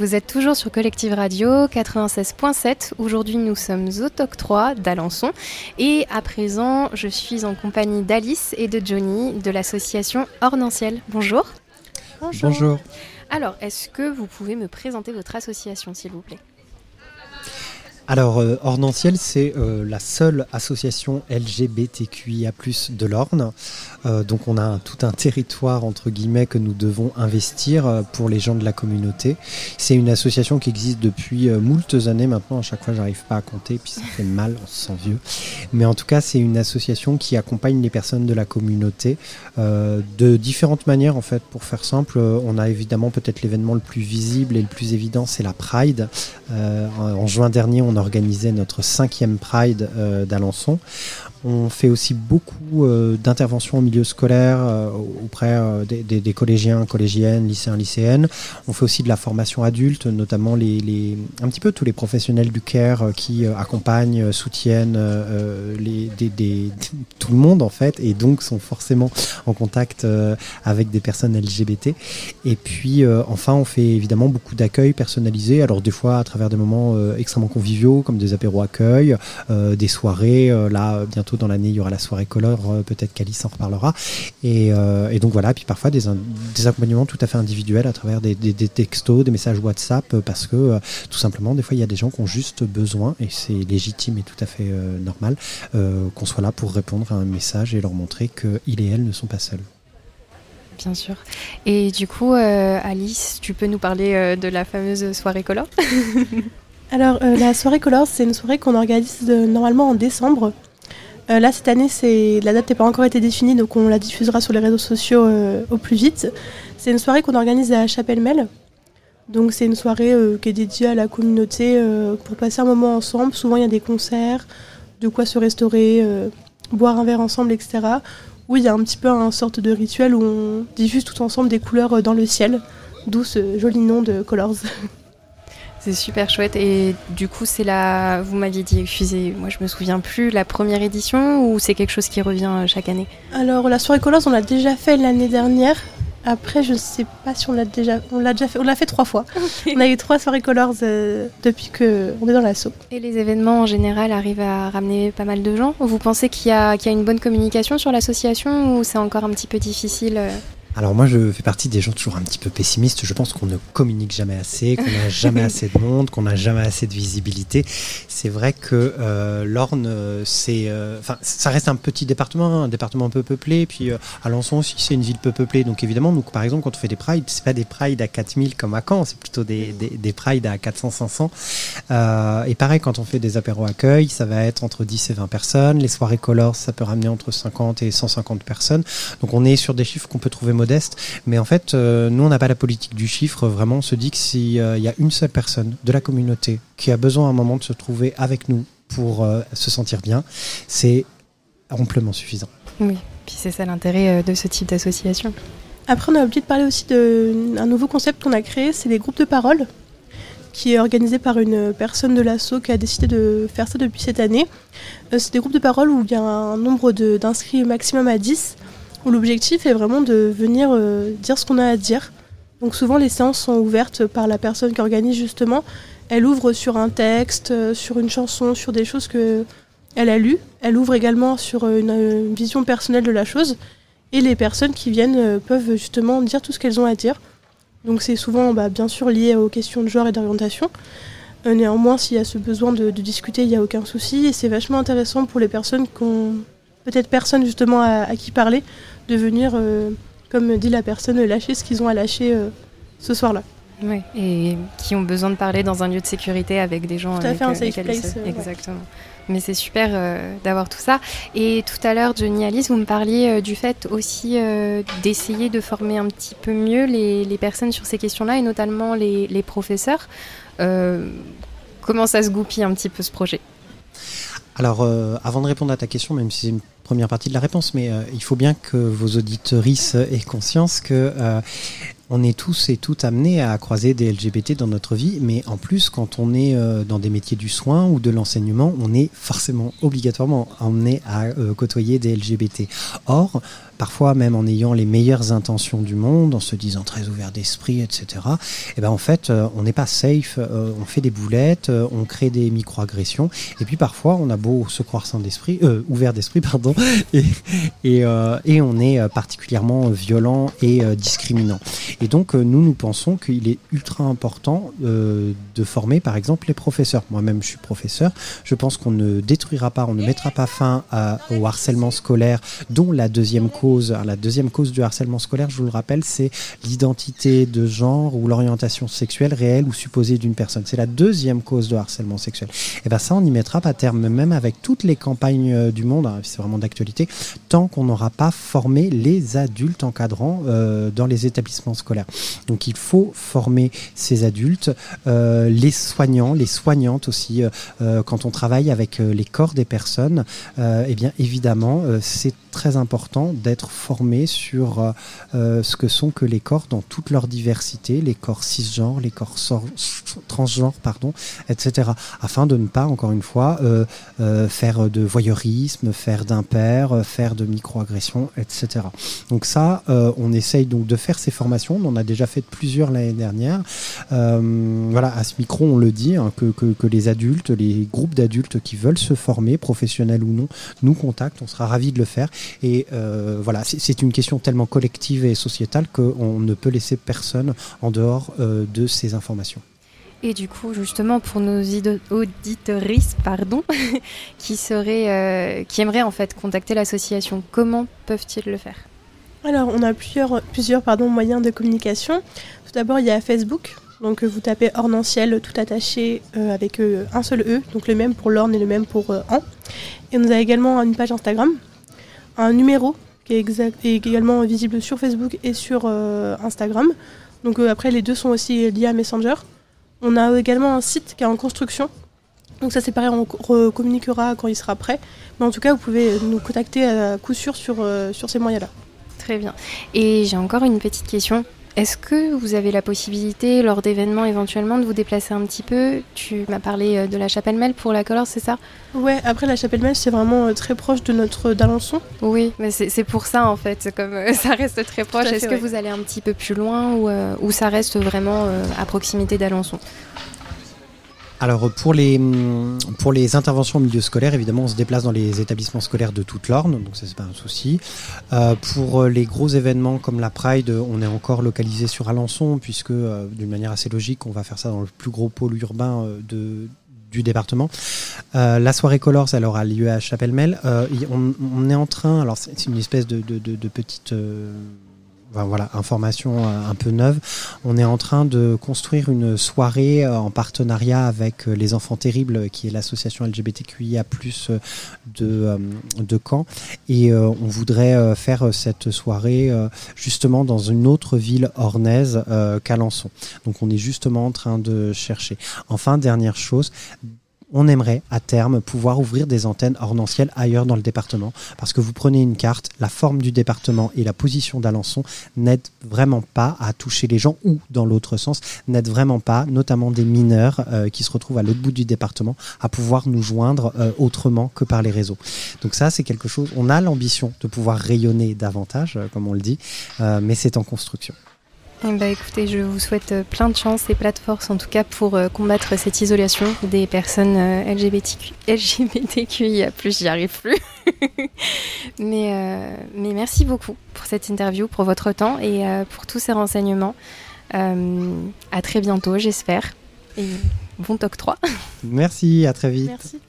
Vous êtes toujours sur Collective Radio 96.7. Aujourd'hui, nous sommes au TOC 3 d'Alençon. Et à présent, je suis en compagnie d'Alice et de Johnny de l'association Ornanciel. Bonjour. Bonjour. Bonjour. Alors, est-ce que vous pouvez me présenter votre association, s'il vous plaît? Alors, euh, Ornanciel, c'est euh, la seule association LGBTQIA de l'Orne. Euh, donc, on a tout un territoire, entre guillemets, que nous devons investir pour les gens de la communauté. C'est une association qui existe depuis moultes années maintenant. À chaque fois, j'arrive pas à compter, puis ça fait mal, on se sent vieux. Mais en tout cas, c'est une association qui accompagne les personnes de la communauté de différentes manières, en fait. Pour faire simple, on a évidemment peut-être l'événement le plus visible et le plus évident, c'est la Pride. en juin dernier, on on notre cinquième Pride euh, d'Alençon. On fait aussi beaucoup euh, d'interventions au milieu scolaire euh, auprès des, collégiens, collégiennes, lycéens, lycéennes. On fait aussi de la formation adulte, notamment les, un petit peu tous les professionnels du care qui accompagnent, soutiennent tout le monde en fait, et donc sont forcément en contact avec des personnes LGBT. Et puis enfin, on fait évidemment beaucoup d'accueil personnalisé. Alors des fois à travers des moments extrêmement conviviaux, comme des apéros accueil, des soirées. là bientôt dans l'année, il y aura la soirée color, euh, peut-être qu'Alice en reparlera. Euh, et, donc voilà, puis parfois des, accompagnements tout à fait individuels à travers des, textos, des messages WhatsApp, euh, parce que tout simplement, des fois, il y a des gens qui ont juste besoin, et c'est légitime et tout à fait normal, qu'on soit là pour répondre à un message et leur montrer qu'ils et elles ne sont pas seuls. Bien sûr. Et du coup, Alice, tu peux nous parler de la fameuse soirée color? Alors, la soirée color, c'est une soirée qu'on organise normalement en décembre. Euh, là, cette année, la date n'a pas encore été définie, donc on la diffusera sur les réseaux sociaux euh, au plus vite. C'est une soirée qu'on organise à Chapelle-Mel. Donc c'est une soirée euh, qui est dédiée à la communauté pour passer un moment ensemble. Souvent, il y a des concerts, de quoi se restaurer, boire un verre ensemble, etc. Où il y a un petit peu un sorte de rituel où on diffuse tout ensemble des couleurs dans le ciel, d'où ce joli nom de Colors. C'est super chouette. Et du coup, c'est la. Vous m'aviez dit, excusez, moi je me souviens plus, la première édition ou c'est quelque chose qui revient euh, chaque année? Alors, la soirée Colors, on l'a déjà fait l'année dernière. Après, je ne sais pas si on l'a déjà, on l'a déjà fait. On l'a fait trois fois. On a eu trois soirées Colors euh, depuis que on est dans l'assaut. Et les événements en général arrivent à ramener pas mal de gens? Vous pensez qu'il y a, qu'il y a une bonne communication sur l'association ou c'est encore un petit peu difficile euh? Alors moi je fais partie des gens toujours un petit peu pessimistes. Je pense qu'on ne communique jamais assez, qu'on n'a jamais assez de monde, qu'on n'a jamais assez de visibilité. C'est vrai que euh, l'Orne, c'est, euh, enfin, ça reste un petit département, un département peu peuplé. Puis euh, Alençon aussi, c'est une ville peu peuplée. Donc évidemment, nous, par exemple, quand on fait des prides, c'est pas des prides à 4000 comme à Caen, c'est plutôt des, des, des prides à 400, 500. Euh, et pareil, quand on fait des apéros accueil, ça va être entre 10 et 20 personnes. Les soirées colors, ça peut ramener entre 50 et 150 personnes. Donc on est sur des chiffres qu'on peut trouver modeste. Mais en fait, euh, nous, on n'a pas la politique du chiffre. Vraiment, on se dit que s'il euh, y a une seule personne de la communauté qui a besoin à un moment de se trouver avec nous pour euh, se sentir bien, c'est amplement suffisant. Oui, puis c'est ça l'intérêt de ce type d'association. Après, on a oublié de parler aussi d'un nouveau concept qu'on a créé, c'est les groupes de parole, qui est organisé par une personne de l'ASSO qui a décidé de faire ça depuis cette année. c'est des groupes de parole où il y a un nombre d'inscrits maximum à 10 l'objectif est vraiment de venir euh, dire ce qu'on a à dire. Donc souvent les séances sont ouvertes par la personne qui organise justement. Elle ouvre sur un texte, euh, sur une chanson, sur des choses que elle a lues. Elle ouvre également sur euh, une, vision personnelle de la chose. Et les personnes qui viennent peuvent justement dire tout ce qu'elles ont à dire. Donc c'est souvent bah, bien sûr lié aux questions de genre et d'orientation. néanmoins, s'il y a ce besoin de, de discuter, il n'y a aucun souci. Et c'est vachement intéressant pour les personnes qui ont peut-être personne justement à, qui parler, de venir, euh, comme dit la personne, lâcher ce qu'ils ont à lâcher euh, ce soir-là. Oui, et qui ont besoin de parler dans un lieu de sécurité avec des gens. Tout à fait, un safe place. Exactement. Mais c'est super d'avoir tout ça. Et tout à l'heure, Johnny Alice, vous me parliez du fait aussi d'essayer de former un petit peu mieux les, les personnes sur ces questions-là, et notamment les, les professeurs. comment ça se goupille un petit peu ce projet? Alors, euh, avant de répondre à ta question, même si c'est une première partie de la réponse, mais euh, il faut bien que vos auditorices aient conscience que euh, on est tous et toutes amenés à croiser des LGBT dans notre vie, mais en plus, quand on est euh, dans des métiers du soin ou de l'enseignement, on est forcément obligatoirement amené à euh, côtoyer des LGBT. Or, parfois même en ayant les meilleures intentions du monde, en se disant très ouvert d'esprit, etc. Et eh ben en fait, euh, on n'est pas safe, on fait des boulettes, on crée des micro-agressions, et puis parfois on a beau se croire sans d'esprit, ouvert d'esprit, pardon, et, on est particulièrement violent et discriminant. Et donc nous, nous pensons qu'il est ultra important de former, par exemple, les professeurs. Moi-même, je suis professeur. Je pense qu'on ne détruira pas, on ne mettra pas fin au harcèlement scolaire, dont la deuxième cause la deuxième cause du harcèlement scolaire, je vous le rappelle, c'est l'identité de genre ou l'orientation sexuelle réelle ou supposée d'une personne. C'est la deuxième cause de harcèlement sexuel. Et eh bien ça, on n'y mettra pas terme, même avec toutes les campagnes euh, du monde, hein, c'est vraiment d'actualité, tant qu'on n'aura pas formé les adultes encadrants euh, dans les établissements scolaires. Donc il faut former ces adultes, euh, les soignants, les soignantes aussi, quand on travaille avec les corps des personnes, eh bien évidemment, c'est très important d'être formé sur euh, euh, ce que sont que les corps dans toute leur diversité, les corps cisgenres, les corps transgenres, pardon, etc. Afin de ne pas, encore une fois, euh, faire de voyeurisme, faire d'impair, faire de microagressions, etc. Donc ça, on essaye donc de faire ces formations. On a déjà fait plusieurs l'année dernière. voilà, à ce micro, on le dit, hein, que, les adultes, les groupes d'adultes qui veulent se former, professionnels ou non, nous contactent. On sera ravis de le faire. Et euh, voilà, c'est une question tellement collective et sociétale qu'on ne peut laisser personne en dehors euh, de ces informations. Et du coup, justement, pour nos auditoristes, pardon, qui seraient, euh, qui aimeraient en fait contacter l'association, comment peuvent-ils le faire? Alors, on a plusieurs, plusieurs pardon, moyens de communication. Tout d'abord, il y a Facebook. Donc, vous tapez Ornanciel tout attaché avec un seul E, donc le même pour l'orne et le même pour an. Et on a également une page Instagram un numéro qui est, également visible sur Facebook et sur euh, Instagram. Donc euh, après, les deux sont aussi liés à Messenger. On a également un site qui est en construction. Donc ça c'est pareil, on communiquera quand il sera prêt. Mais en tout cas, vous pouvez nous contacter à coup sûr sur, euh, sur ces moyens-là. Très bien. Et j'ai encore une petite question. Est-ce que vous avez la possibilité, lors d'événements éventuellement, de vous déplacer un petit peu? Tu m'as parlé euh, de la Chapelle Mel pour la Color, c'est ça? Ouais, après la Chapelle Mel, c'est vraiment euh, très proche de notre d'Alençon. Oui, mais c'est pour ça en fait, comme euh, ça reste très proche. Est-ce que vous allez un petit peu plus loin ou, ou ça reste vraiment à proximité d'Alençon? Alors pour les, pour les interventions au milieu scolaire, évidemment, on se déplace dans les établissements scolaires de toute l'Orne, donc ça c'est pas un souci. Euh, pour les gros événements comme la Pride, on est encore localisé sur Alençon, puisque euh, d'une manière assez logique, on va faire ça dans le plus gros pôle urbain euh, de, du département. la soirée Colors, elle aura lieu à Chapelle-Mel. On, est en train, alors c'est une espèce de, de petite voilà, information euh, un peu neuve. On est en train de construire une soirée euh, en partenariat avec euh, les Enfants Terribles, qui est l'association LGBTQIA+ de de Caen, et on voudrait faire cette soirée justement dans une autre ville ornaise qu'Alençon. Donc on est justement en train de chercher. Enfin, dernière chose, on aimerait à terme pouvoir ouvrir des antennes ornancielles ailleurs dans le département parce que vous prenez une carte, la forme du département et la position d'Alençon n'aident vraiment pas à toucher les gens ou dans l'autre sens n'aident vraiment pas, notamment des mineurs euh, qui se retrouvent à l'autre bout du département, à pouvoir nous joindre euh, autrement que par les réseaux. Donc ça c'est quelque chose, on a l'ambition de pouvoir rayonner davantage, euh, comme on le dit, mais c'est en construction. Eh ben, écoutez, je vous souhaite euh, plein de chance et plein de force en tout cas pour euh, combattre cette isolation des personnes euh, LGBTQ, LGBTQIA+, j'y arrive plus. mais, mais merci beaucoup pour cette interview, pour votre temps et pour tous ces renseignements. à très bientôt, j'espère. Et bon octroi. Merci, à très vite. Merci.